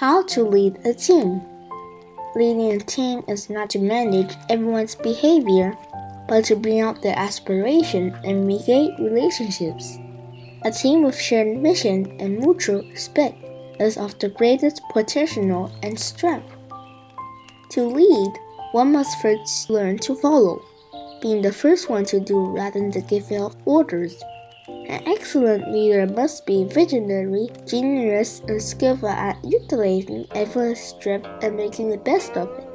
How to lead a team. Leading a team is not to manage everyone's behavior, but to bring out their aspiration and mediate relationships. A team with shared mission and mutual respect is of the greatest potential and strength. To lead, one must first learn to follow, being the first one to do rather than giving out orders. An excellent leader must be visionary, generous, and skillful at utilizing every strength and making the best of it.